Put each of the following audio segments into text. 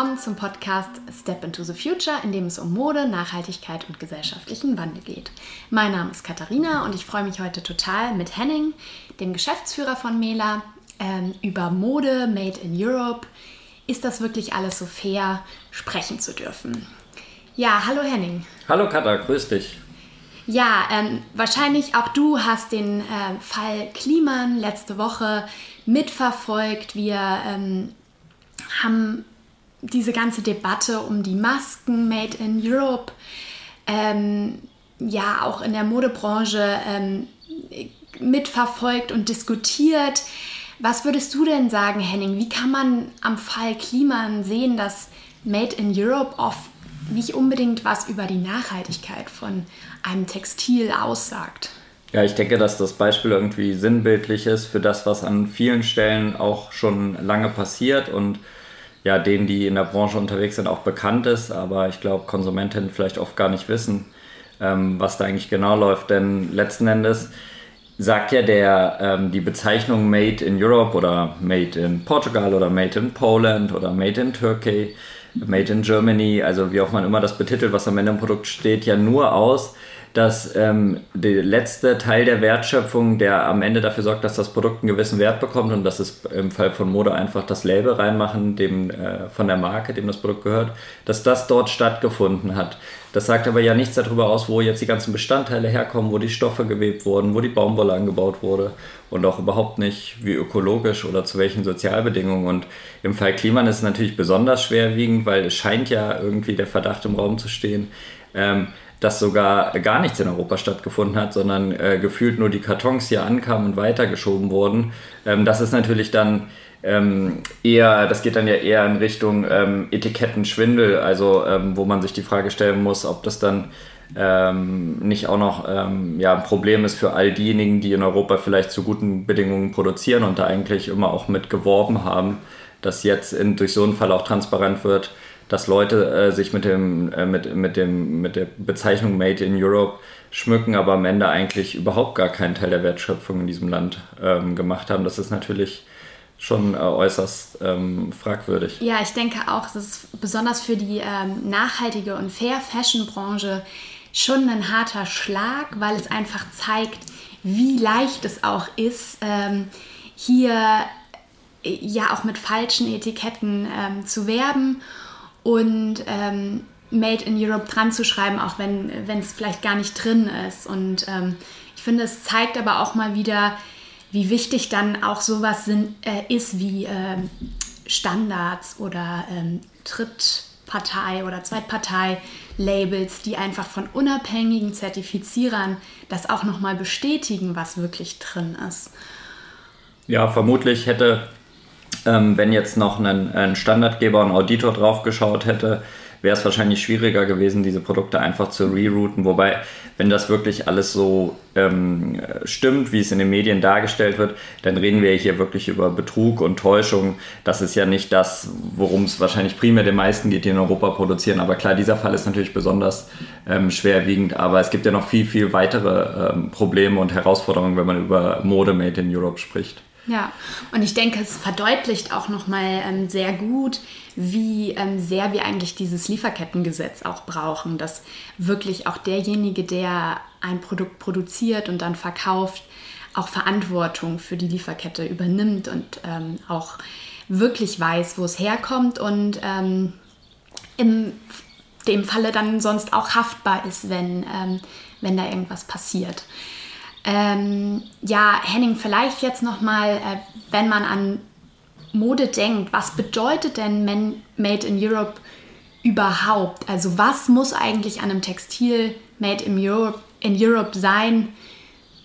willkommen zum Podcast Step into the Future, in dem es um Mode, Nachhaltigkeit und gesellschaftlichen Wandel geht. Mein Name ist Katharina und ich freue mich heute total mit Henning, dem Geschäftsführer von Mela, ähm, über Mode Made in Europe. Ist das wirklich alles so fair, sprechen zu dürfen? Ja, hallo Henning. Hallo Katha, grüß dich. Ja, ähm, wahrscheinlich auch du hast den äh, Fall Kliman letzte Woche mitverfolgt. Wir ähm, haben diese ganze Debatte um die Masken Made in Europe, ähm, ja auch in der Modebranche ähm, mitverfolgt und diskutiert. Was würdest du denn sagen, Henning? Wie kann man am Fall Kliman sehen, dass Made in Europe oft nicht unbedingt was über die Nachhaltigkeit von einem Textil aussagt? Ja, ich denke, dass das Beispiel irgendwie sinnbildlich ist für das, was an vielen Stellen auch schon lange passiert und ja, denen, die in der Branche unterwegs sind, auch bekannt ist. Aber ich glaube, Konsumentinnen vielleicht oft gar nicht wissen, ähm, was da eigentlich genau läuft. Denn letzten Endes sagt ja der, ähm, die Bezeichnung Made in Europe oder Made in Portugal oder Made in Poland oder Made in Turkey, Made in Germany, also wie auch man immer das betitelt, was am Ende im Produkt steht, ja nur aus, dass ähm, der letzte Teil der Wertschöpfung, der am Ende dafür sorgt, dass das Produkt einen gewissen Wert bekommt und das ist im Fall von Mode einfach das Label reinmachen, dem äh, von der Marke, dem das Produkt gehört, dass das dort stattgefunden hat. Das sagt aber ja nichts darüber aus, wo jetzt die ganzen Bestandteile herkommen, wo die Stoffe gewebt wurden, wo die Baumwolle angebaut wurde und auch überhaupt nicht wie ökologisch oder zu welchen Sozialbedingungen. Und im Fall Kliman ist es natürlich besonders schwerwiegend, weil es scheint ja irgendwie der Verdacht im Raum zu stehen, ähm, dass sogar gar nichts in Europa stattgefunden hat, sondern äh, gefühlt nur die Kartons hier ankamen und weitergeschoben wurden. Ähm, das ist natürlich dann ähm, eher, das geht dann ja eher in Richtung ähm, Etikettenschwindel, also ähm, wo man sich die Frage stellen muss, ob das dann ähm, nicht auch noch ähm, ja, ein Problem ist für all diejenigen, die in Europa vielleicht zu guten Bedingungen produzieren und da eigentlich immer auch mit geworben haben, dass jetzt in, durch so einen Fall auch transparent wird, dass Leute äh, sich mit, dem, äh, mit, mit, dem, mit der Bezeichnung Made in Europe schmücken, aber am Ende eigentlich überhaupt gar keinen Teil der Wertschöpfung in diesem Land ähm, gemacht haben. Das ist natürlich schon äh, äußerst ähm, fragwürdig. Ja, ich denke auch, das ist besonders für die ähm, nachhaltige und Fair Fashion Branche schon ein harter Schlag, weil es einfach zeigt, wie leicht es auch ist, ähm, hier äh, ja auch mit falschen Etiketten ähm, zu werben und ähm, Made in Europe dran zu schreiben, auch wenn es vielleicht gar nicht drin ist. Und ähm, ich finde, es zeigt aber auch mal wieder, wie wichtig dann auch sowas sind, äh, ist wie äh, Standards oder ähm, Drittpartei- oder Zweitpartei-Labels, die einfach von unabhängigen Zertifizierern das auch nochmal bestätigen, was wirklich drin ist. Ja, vermutlich hätte ähm, wenn jetzt noch ein, ein Standardgeber und Auditor drauf geschaut hätte, wäre es wahrscheinlich schwieriger gewesen, diese Produkte einfach zu rerouten. Wobei, wenn das wirklich alles so ähm, stimmt, wie es in den Medien dargestellt wird, dann reden wir hier wirklich über Betrug und Täuschung. Das ist ja nicht das, worum es wahrscheinlich primär den meisten geht, die in Europa produzieren. Aber klar, dieser Fall ist natürlich besonders ähm, schwerwiegend. Aber es gibt ja noch viel, viel weitere ähm, Probleme und Herausforderungen, wenn man über Mode Made in Europe spricht. Ja, und ich denke, es verdeutlicht auch nochmal ähm, sehr gut, wie ähm, sehr wir eigentlich dieses Lieferkettengesetz auch brauchen, dass wirklich auch derjenige, der ein Produkt produziert und dann verkauft, auch Verantwortung für die Lieferkette übernimmt und ähm, auch wirklich weiß, wo es herkommt und ähm, in dem Falle dann sonst auch haftbar ist, wenn, ähm, wenn da irgendwas passiert. Ähm, ja, Henning, vielleicht jetzt nochmal, äh, wenn man an Mode denkt, was bedeutet denn Made in Europe überhaupt? Also was muss eigentlich an einem Textil Made in Europe, in Europe sein,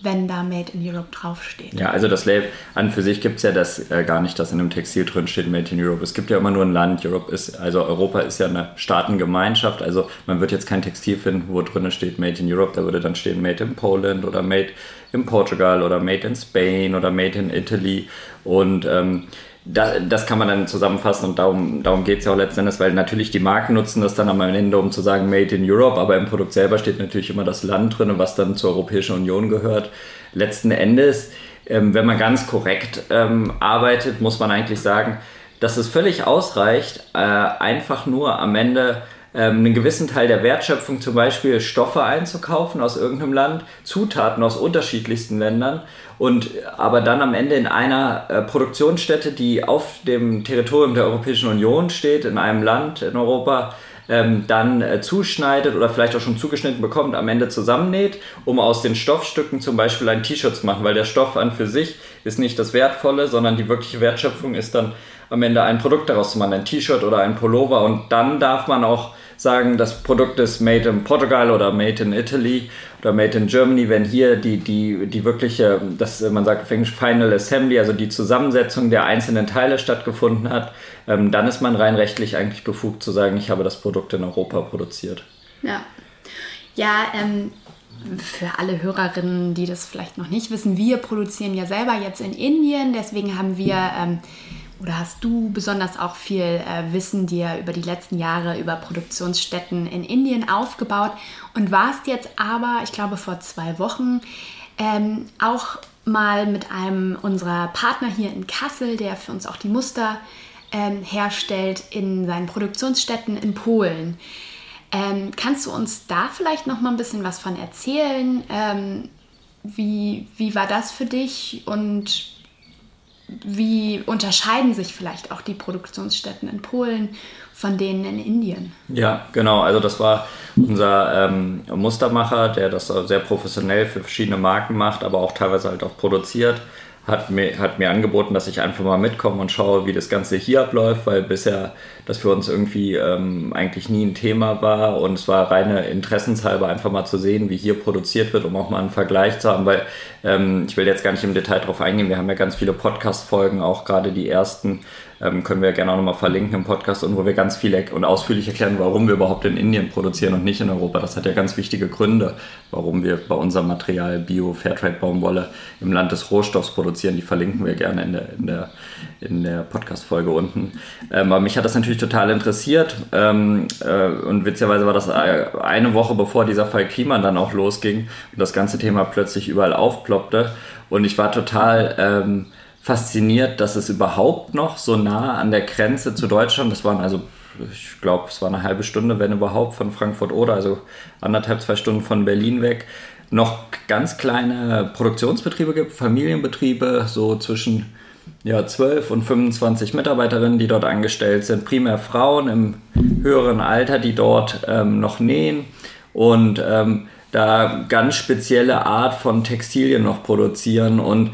wenn da Made in Europe draufsteht. Ja, also das Label an für sich gibt es ja das äh, gar nicht, dass in einem Textil drin steht Made in Europe. Es gibt ja immer nur ein Land. Europe ist, also Europa ist ja eine Staatengemeinschaft. Also man wird jetzt kein Textil finden, wo drin steht Made in Europe. Da würde dann stehen Made in Poland oder Made in Portugal oder Made in Spain oder Made in Italy. Und ähm, da, das kann man dann zusammenfassen und darum, darum geht es ja auch letztendlich, weil natürlich die Marken nutzen das dann am Ende, um zu sagen Made in Europe, aber im Produkt selber steht natürlich immer das Land drin, was dann zur Europäischen Union gehört. Letzten Endes, ähm, wenn man ganz korrekt ähm, arbeitet, muss man eigentlich sagen, dass es völlig ausreicht, äh, einfach nur am Ende ähm, einen gewissen Teil der Wertschöpfung, zum Beispiel Stoffe einzukaufen aus irgendeinem Land, Zutaten aus unterschiedlichsten Ländern und aber dann am Ende in einer äh, Produktionsstätte, die auf dem Territorium der Europäischen Union steht, in einem Land in Europa, ähm, dann äh, zuschneidet oder vielleicht auch schon zugeschnitten bekommt, am Ende zusammennäht, um aus den Stoffstücken zum Beispiel ein T-Shirt zu machen, weil der Stoff an für sich ist nicht das Wertvolle, sondern die wirkliche Wertschöpfung ist dann am Ende ein Produkt daraus zu machen, ein T-Shirt oder ein Pullover und dann darf man auch sagen, das Produkt ist made in Portugal oder made in Italy oder made in Germany, wenn hier die, die, die wirkliche, das, man sagt auf Englisch Final Assembly, also die Zusammensetzung der einzelnen Teile stattgefunden hat, ähm, dann ist man rein rechtlich eigentlich befugt zu sagen, ich habe das Produkt in Europa produziert. Ja. Ja, ähm, für alle Hörerinnen, die das vielleicht noch nicht wissen, wir produzieren ja selber jetzt in Indien, deswegen haben wir ähm, oder hast du besonders auch viel äh, Wissen dir über die letzten Jahre über Produktionsstätten in Indien aufgebaut und warst jetzt aber, ich glaube vor zwei Wochen, ähm, auch mal mit einem unserer Partner hier in Kassel, der für uns auch die Muster ähm, herstellt, in seinen Produktionsstätten in Polen. Ähm, kannst du uns da vielleicht noch mal ein bisschen was von erzählen? Ähm, wie, wie war das für dich und wie unterscheiden sich vielleicht auch die Produktionsstätten in Polen von denen in Indien? Ja, genau. Also das war unser ähm, Mustermacher, der das sehr professionell für verschiedene Marken macht, aber auch teilweise halt auch produziert hat mir, hat mir angeboten, dass ich einfach mal mitkomme und schaue, wie das Ganze hier abläuft, weil bisher das für uns irgendwie ähm, eigentlich nie ein Thema war. Und es war reine Interessenshalber einfach mal zu sehen, wie hier produziert wird, um auch mal einen Vergleich zu haben, weil ähm, ich will jetzt gar nicht im Detail drauf eingehen, wir haben ja ganz viele Podcast-Folgen, auch gerade die ersten, ähm, können wir gerne auch nochmal verlinken im Podcast und wo wir ganz viel und ausführlich erklären, warum wir überhaupt in Indien produzieren und nicht in Europa. Das hat ja ganz wichtige Gründe, warum wir bei unserem Material Bio Fairtrade Baumwolle im Land des Rohstoffs produzieren. Die verlinken wir gerne in der, in der, in der Podcast-Folge unten. Ähm, aber mich hat das natürlich total interessiert ähm, äh, und witzigerweise war das eine Woche bevor dieser Fall Klima dann auch losging und das ganze Thema plötzlich überall aufploppte und ich war total ähm, fasziniert, dass es überhaupt noch so nah an der Grenze zu Deutschland, das waren also, ich glaube, es war eine halbe Stunde, wenn überhaupt, von Frankfurt oder, also anderthalb, zwei Stunden von Berlin weg, noch ganz kleine Produktionsbetriebe gibt, Familienbetriebe, so zwischen ja, 12 und 25 Mitarbeiterinnen, die dort angestellt sind, primär Frauen im höheren Alter, die dort ähm, noch nähen und ähm, da ganz spezielle Art von Textilien noch produzieren und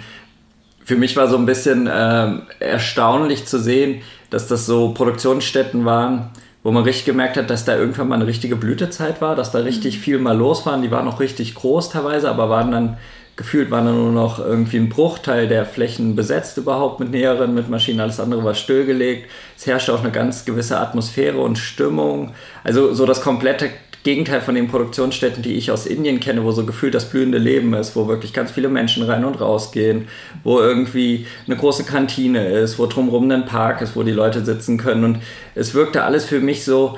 für mich war so ein bisschen äh, erstaunlich zu sehen, dass das so Produktionsstätten waren, wo man richtig gemerkt hat, dass da irgendwann mal eine richtige Blütezeit war, dass da richtig mhm. viel mal los waren. Die waren noch richtig groß teilweise, aber waren dann gefühlt waren dann nur noch irgendwie ein Bruchteil der Flächen besetzt überhaupt mit Näheren, mit Maschinen, alles andere war stillgelegt. Es herrschte auch eine ganz gewisse Atmosphäre und Stimmung. Also so das komplette Gegenteil von den Produktionsstätten, die ich aus Indien kenne, wo so gefühlt das blühende Leben ist, wo wirklich ganz viele Menschen rein und raus gehen, wo irgendwie eine große Kantine ist, wo drumherum ein Park ist, wo die Leute sitzen können. Und es wirkte alles für mich so,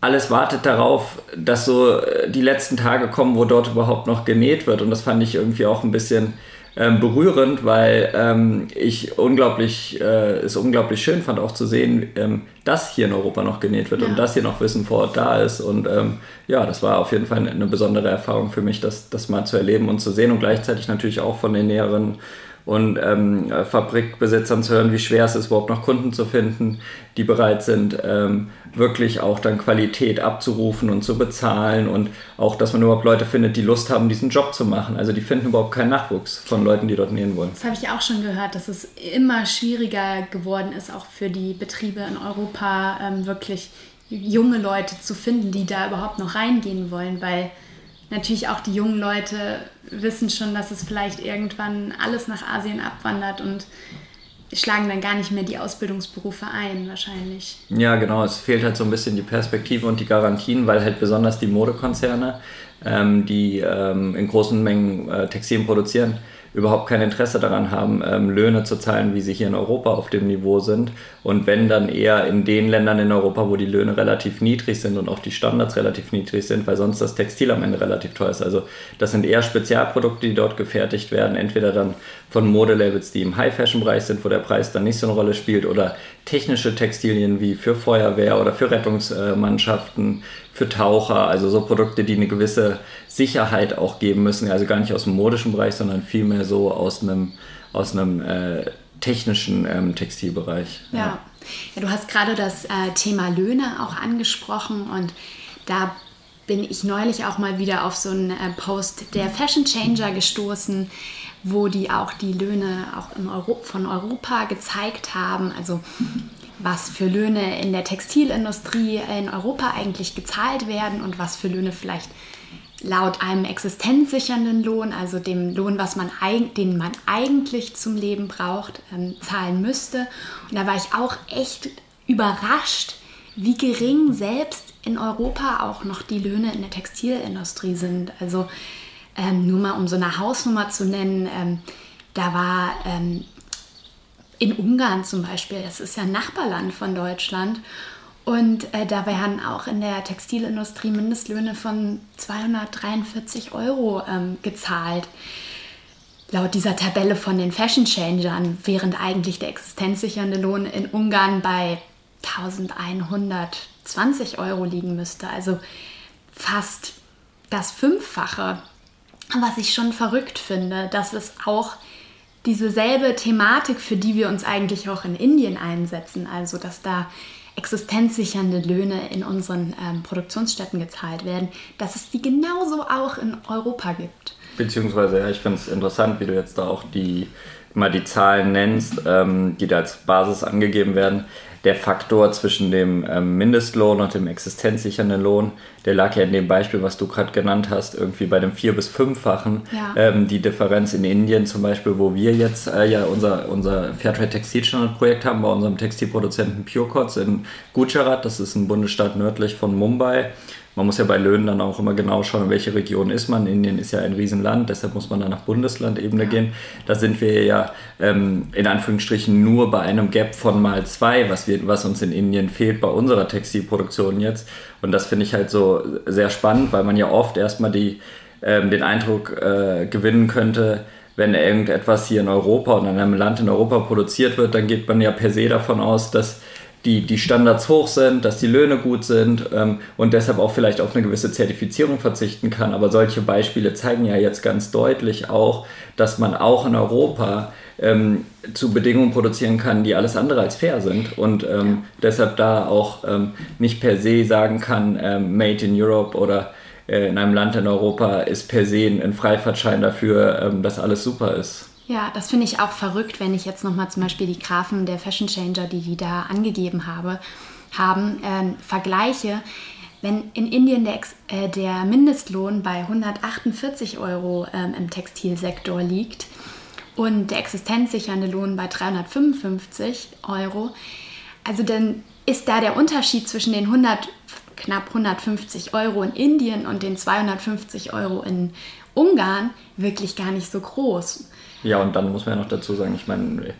alles wartet darauf, dass so äh, die letzten Tage kommen, wo dort überhaupt noch genäht wird. Und das fand ich irgendwie auch ein bisschen ähm, berührend, weil ähm, ich unglaublich, äh, es unglaublich schön fand, auch zu sehen, ähm, dass hier in Europa noch genäht wird ja. und dass hier noch Wissen vor Ort da ist. Und ähm, ja, das war auf jeden Fall eine besondere Erfahrung für mich, das, das mal zu erleben und zu sehen und gleichzeitig natürlich auch von den näheren und ähm, Fabrikbesitzern zu hören, wie schwer es ist, überhaupt noch Kunden zu finden, die bereit sind, ähm, wirklich auch dann Qualität abzurufen und zu bezahlen und auch, dass man überhaupt Leute findet, die Lust haben, diesen Job zu machen. Also die finden überhaupt keinen Nachwuchs von Leuten, die dort nähen wollen. Das habe ich auch schon gehört, dass es immer schwieriger geworden ist, auch für die Betriebe in Europa ähm, wirklich junge Leute zu finden, die da überhaupt noch reingehen wollen, weil natürlich auch die jungen Leute wissen schon, dass es vielleicht irgendwann alles nach Asien abwandert und schlagen dann gar nicht mehr die Ausbildungsberufe ein, wahrscheinlich. Ja, genau. Es fehlt halt so ein bisschen die Perspektive und die Garantien, weil halt besonders die Modekonzerne, ähm, die ähm, in großen Mengen äh, Textilien produzieren, überhaupt kein Interesse daran haben, ähm, Löhne zu zahlen, wie sie hier in Europa auf dem Niveau sind. Und wenn dann eher in den Ländern in Europa, wo die Löhne relativ niedrig sind und auch die Standards relativ niedrig sind, weil sonst das Textil am Ende relativ teuer ist. Also das sind eher Spezialprodukte, die dort gefertigt werden, entweder dann von Modelabels, die im High-Fashion-Bereich sind, wo der Preis dann nicht so eine Rolle spielt, oder technische Textilien wie für Feuerwehr oder für Rettungsmannschaften, für Taucher, also so Produkte, die eine gewisse Sicherheit auch geben müssen, also gar nicht aus dem modischen Bereich, sondern vielmehr so aus einem, aus einem äh, technischen ähm, Textilbereich. Ja. ja. du hast gerade das äh, Thema Löhne auch angesprochen und da bin ich neulich auch mal wieder auf so einen äh, Post der Fashion Changer gestoßen, wo die auch die Löhne auch Euro von Europa gezeigt haben. Also was für Löhne in der Textilindustrie in Europa eigentlich gezahlt werden und was für Löhne vielleicht laut einem existenzsichernden Lohn, also dem Lohn, was man, den man eigentlich zum Leben braucht, ähm, zahlen müsste. Und da war ich auch echt überrascht, wie gering selbst in Europa auch noch die Löhne in der Textilindustrie sind. Also ähm, nur mal um so eine Hausnummer zu nennen, ähm, da war ähm, in Ungarn zum Beispiel, das ist ja ein Nachbarland von Deutschland, und äh, da werden auch in der Textilindustrie Mindestlöhne von 243 Euro ähm, gezahlt. Laut dieser Tabelle von den Fashion Changern, während eigentlich der existenzsichernde Lohn in Ungarn bei 1120 Euro liegen müsste. Also fast das Fünffache. Was ich schon verrückt finde, dass es auch diese selbe Thematik, für die wir uns eigentlich auch in Indien einsetzen, also dass da existenzsichernde Löhne in unseren ähm, Produktionsstätten gezahlt werden, dass es die genauso auch in Europa gibt. Beziehungsweise, ja, ich finde es interessant, wie du jetzt da auch die mal die Zahlen nennst, ähm, die da als Basis angegeben werden der Faktor zwischen dem ähm, Mindestlohn und dem existenzsichernden Lohn, der lag ja in dem Beispiel, was du gerade genannt hast, irgendwie bei dem vier- bis fünffachen. Ja. Ähm, die Differenz in Indien zum Beispiel, wo wir jetzt äh, ja unser, unser Fairtrade Textilstandard Projekt haben, bei unserem Textilproduzenten Purecots in Gujarat, das ist ein Bundesstaat nördlich von Mumbai man muss ja bei Löhnen dann auch immer genau schauen, in welche Region ist man. Indien ist ja ein Riesenland, deshalb muss man dann nach Bundeslandebene ja. gehen. Da sind wir ja ähm, in Anführungsstrichen nur bei einem Gap von mal zwei, was, wir, was uns in Indien fehlt bei unserer Textilproduktion jetzt. Und das finde ich halt so sehr spannend, weil man ja oft erstmal die, ähm, den Eindruck äh, gewinnen könnte, wenn irgendetwas hier in Europa und in einem Land in Europa produziert wird, dann geht man ja per se davon aus, dass die, die Standards hoch sind, dass die Löhne gut sind ähm, und deshalb auch vielleicht auf eine gewisse Zertifizierung verzichten kann. Aber solche Beispiele zeigen ja jetzt ganz deutlich auch, dass man auch in Europa ähm, zu Bedingungen produzieren kann, die alles andere als fair sind und ähm, ja. deshalb da auch ähm, nicht per se sagen kann, ähm, Made in Europe oder äh, in einem Land in Europa ist per se ein Freifahrtschein dafür, ähm, dass alles super ist. Ja, das finde ich auch verrückt, wenn ich jetzt nochmal zum Beispiel die Graphen der Fashion Changer, die die da angegeben habe, haben, äh, vergleiche. Wenn in Indien der, äh, der Mindestlohn bei 148 Euro ähm, im Textilsektor liegt und der existenzsichernde Lohn bei 355 Euro, also dann ist da der Unterschied zwischen den 100, knapp 150 Euro in Indien und den 250 Euro in Ungarn wirklich gar nicht so groß. Ja, und dann muss man ja noch dazu sagen, ich meine,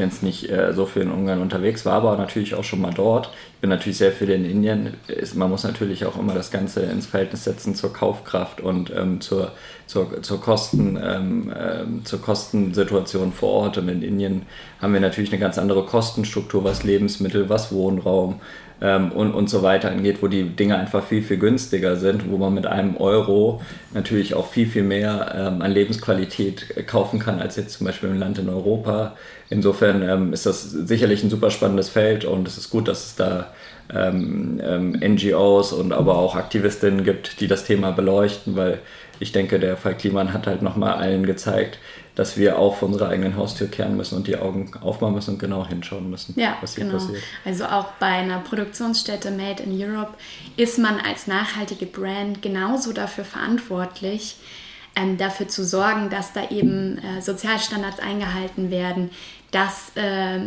bin jetzt nicht äh, so viel in Ungarn unterwegs, war aber natürlich auch schon mal dort. Ich bin natürlich sehr viel in Indien. Ist, man muss natürlich auch immer das Ganze ins Verhältnis setzen zur Kaufkraft und ähm, zur, zur, zur, Kosten, ähm, ähm, zur Kostensituation vor Ort. Und in Indien haben wir natürlich eine ganz andere Kostenstruktur, was Lebensmittel, was Wohnraum, ähm, und, und so weiter angeht, wo die Dinge einfach viel, viel günstiger sind, wo man mit einem Euro natürlich auch viel, viel mehr ähm, an Lebensqualität kaufen kann, als jetzt zum Beispiel im Land in Europa. Insofern ähm, ist das sicherlich ein super spannendes Feld und es ist gut, dass es da ähm, ähm, NGOs und aber auch Aktivistinnen gibt, die das Thema beleuchten, weil ich denke, der Fall Kliman hat halt nochmal allen gezeigt, dass wir auch vor unserer eigenen Haustür kehren müssen und die Augen aufmachen müssen und genau hinschauen müssen, ja, was hier genau. passiert. Also auch bei einer Produktionsstätte Made in Europe ist man als nachhaltige Brand genauso dafür verantwortlich, ähm, dafür zu sorgen, dass da eben äh, Sozialstandards eingehalten werden, dass, äh,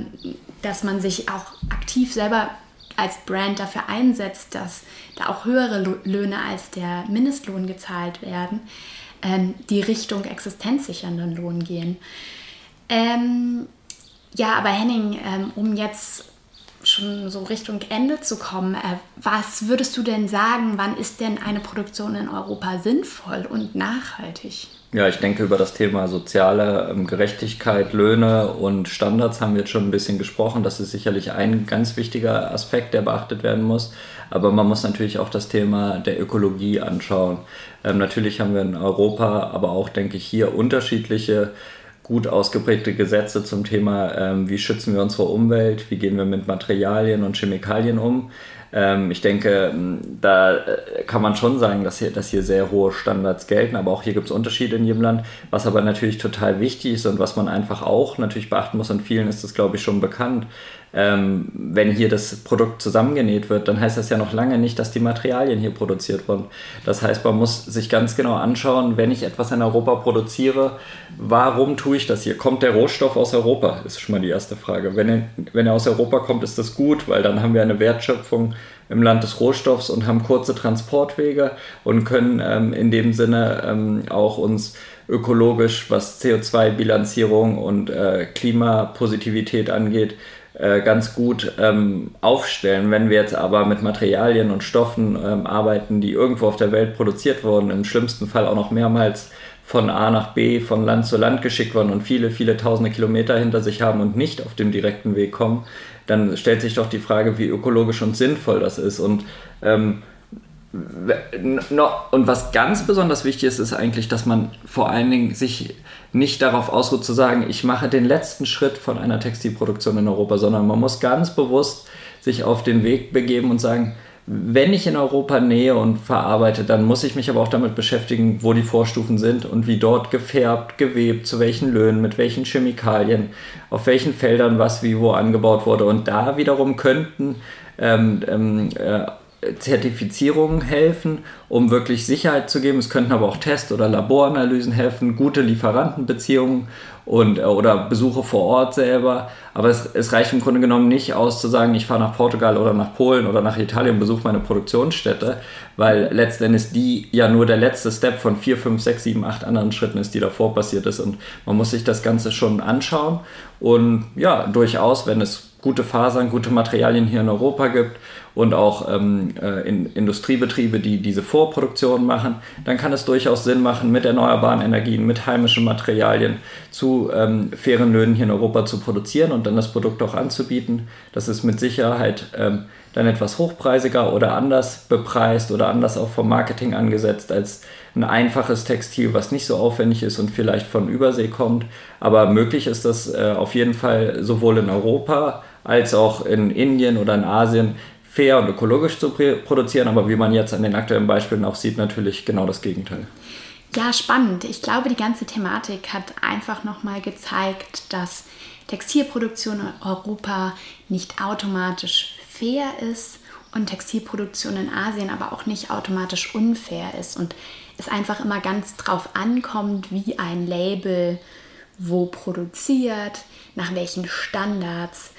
dass man sich auch aktiv selber als Brand dafür einsetzt, dass da auch höhere Löhne als der Mindestlohn gezahlt werden ähm, die Richtung existenzsichernden Lohn gehen. Ähm, ja, aber Henning, ähm, um jetzt schon so Richtung Ende zu kommen, äh, was würdest du denn sagen, wann ist denn eine Produktion in Europa sinnvoll und nachhaltig? Ja, ich denke, über das Thema soziale ähm, Gerechtigkeit, Löhne und Standards haben wir jetzt schon ein bisschen gesprochen. Das ist sicherlich ein ganz wichtiger Aspekt, der beachtet werden muss. Aber man muss natürlich auch das Thema der Ökologie anschauen. Ähm, natürlich haben wir in Europa, aber auch, denke ich, hier unterschiedliche gut ausgeprägte Gesetze zum Thema, ähm, wie schützen wir unsere Umwelt, wie gehen wir mit Materialien und Chemikalien um. Ähm, ich denke, da äh, kann man schon sagen, dass hier, dass hier sehr hohe Standards gelten, aber auch hier gibt es Unterschiede in jedem Land. Was aber natürlich total wichtig ist und was man einfach auch natürlich beachten muss, und vielen ist das, glaube ich, schon bekannt, ähm, wenn hier das Produkt zusammengenäht wird, dann heißt das ja noch lange nicht, dass die Materialien hier produziert wurden. Das heißt, man muss sich ganz genau anschauen, wenn ich etwas in Europa produziere, warum tue ich das hier? Kommt der Rohstoff aus Europa? Ist schon mal die erste Frage. Wenn er, wenn er aus Europa kommt, ist das gut, weil dann haben wir eine Wertschöpfung im Land des Rohstoffs und haben kurze Transportwege und können ähm, in dem Sinne ähm, auch uns ökologisch, was CO2-Bilanzierung und äh, Klimapositivität angeht, äh, ganz gut ähm, aufstellen. Wenn wir jetzt aber mit Materialien und Stoffen ähm, arbeiten, die irgendwo auf der Welt produziert wurden, im schlimmsten Fall auch noch mehrmals von A nach B, von Land zu Land geschickt worden und viele, viele tausende Kilometer hinter sich haben und nicht auf dem direkten Weg kommen, dann stellt sich doch die Frage, wie ökologisch und sinnvoll das ist. Und ähm, und was ganz besonders wichtig ist, ist eigentlich, dass man vor allen Dingen sich nicht darauf ausruht zu sagen, ich mache den letzten Schritt von einer Textilproduktion in Europa, sondern man muss ganz bewusst sich auf den Weg begeben und sagen, wenn ich in Europa nähe und verarbeite, dann muss ich mich aber auch damit beschäftigen, wo die Vorstufen sind und wie dort gefärbt, gewebt, zu welchen Löhnen, mit welchen Chemikalien, auf welchen Feldern was wie wo angebaut wurde. Und da wiederum könnten ähm, ähm, äh, Zertifizierungen helfen, um wirklich Sicherheit zu geben. Es könnten aber auch Test- oder Laboranalysen helfen, gute Lieferantenbeziehungen und, äh, oder Besuche vor Ort selber. Aber es, es reicht im Grunde genommen nicht aus zu sagen, ich fahre nach Portugal oder nach Polen oder nach Italien und besuche meine Produktionsstätte, weil letztendlich die ja nur der letzte Step von vier, fünf, sechs, sieben, acht anderen Schritten ist, die davor passiert ist. Und man muss sich das Ganze schon anschauen. Und ja, durchaus, wenn es gute Fasern, gute Materialien hier in Europa gibt und auch ähm, äh, in Industriebetriebe, die diese Vorproduktion machen, dann kann es durchaus Sinn machen, mit erneuerbaren Energien, mit heimischen Materialien zu ähm, fairen Löhnen hier in Europa zu produzieren und dann das Produkt auch anzubieten. Das ist mit Sicherheit ähm, dann etwas hochpreisiger oder anders bepreist oder anders auch vom Marketing angesetzt als ein einfaches Textil, was nicht so aufwendig ist und vielleicht von Übersee kommt. Aber möglich ist das äh, auf jeden Fall sowohl in Europa als auch in Indien oder in Asien fair und ökologisch zu produzieren. Aber wie man jetzt an den aktuellen Beispielen auch sieht, natürlich genau das Gegenteil. Ja, spannend. Ich glaube, die ganze Thematik hat einfach nochmal gezeigt, dass Textilproduktion in Europa nicht automatisch fair ist und Textilproduktion in Asien aber auch nicht automatisch unfair ist und es einfach immer ganz drauf ankommt, wie ein Label wo produziert, nach welchen Standards.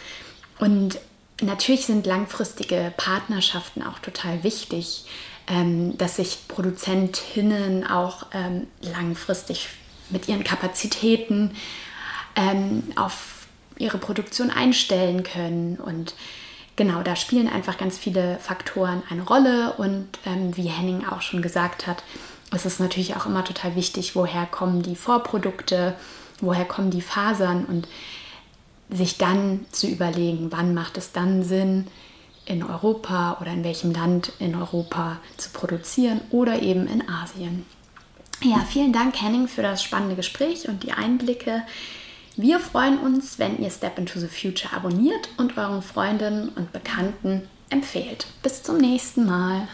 Und natürlich sind langfristige Partnerschaften auch total wichtig, ähm, dass sich Produzentinnen auch ähm, langfristig mit ihren Kapazitäten ähm, auf ihre Produktion einstellen können. Und genau, da spielen einfach ganz viele Faktoren eine Rolle. Und ähm, wie Henning auch schon gesagt hat, ist es natürlich auch immer total wichtig, woher kommen die Vorprodukte, woher kommen die Fasern und sich dann zu überlegen, wann macht es dann Sinn, in Europa oder in welchem Land in Europa zu produzieren oder eben in Asien. Ja, vielen Dank, Henning, für das spannende Gespräch und die Einblicke. Wir freuen uns, wenn ihr Step into the Future abonniert und euren Freundinnen und Bekannten empfehlt. Bis zum nächsten Mal.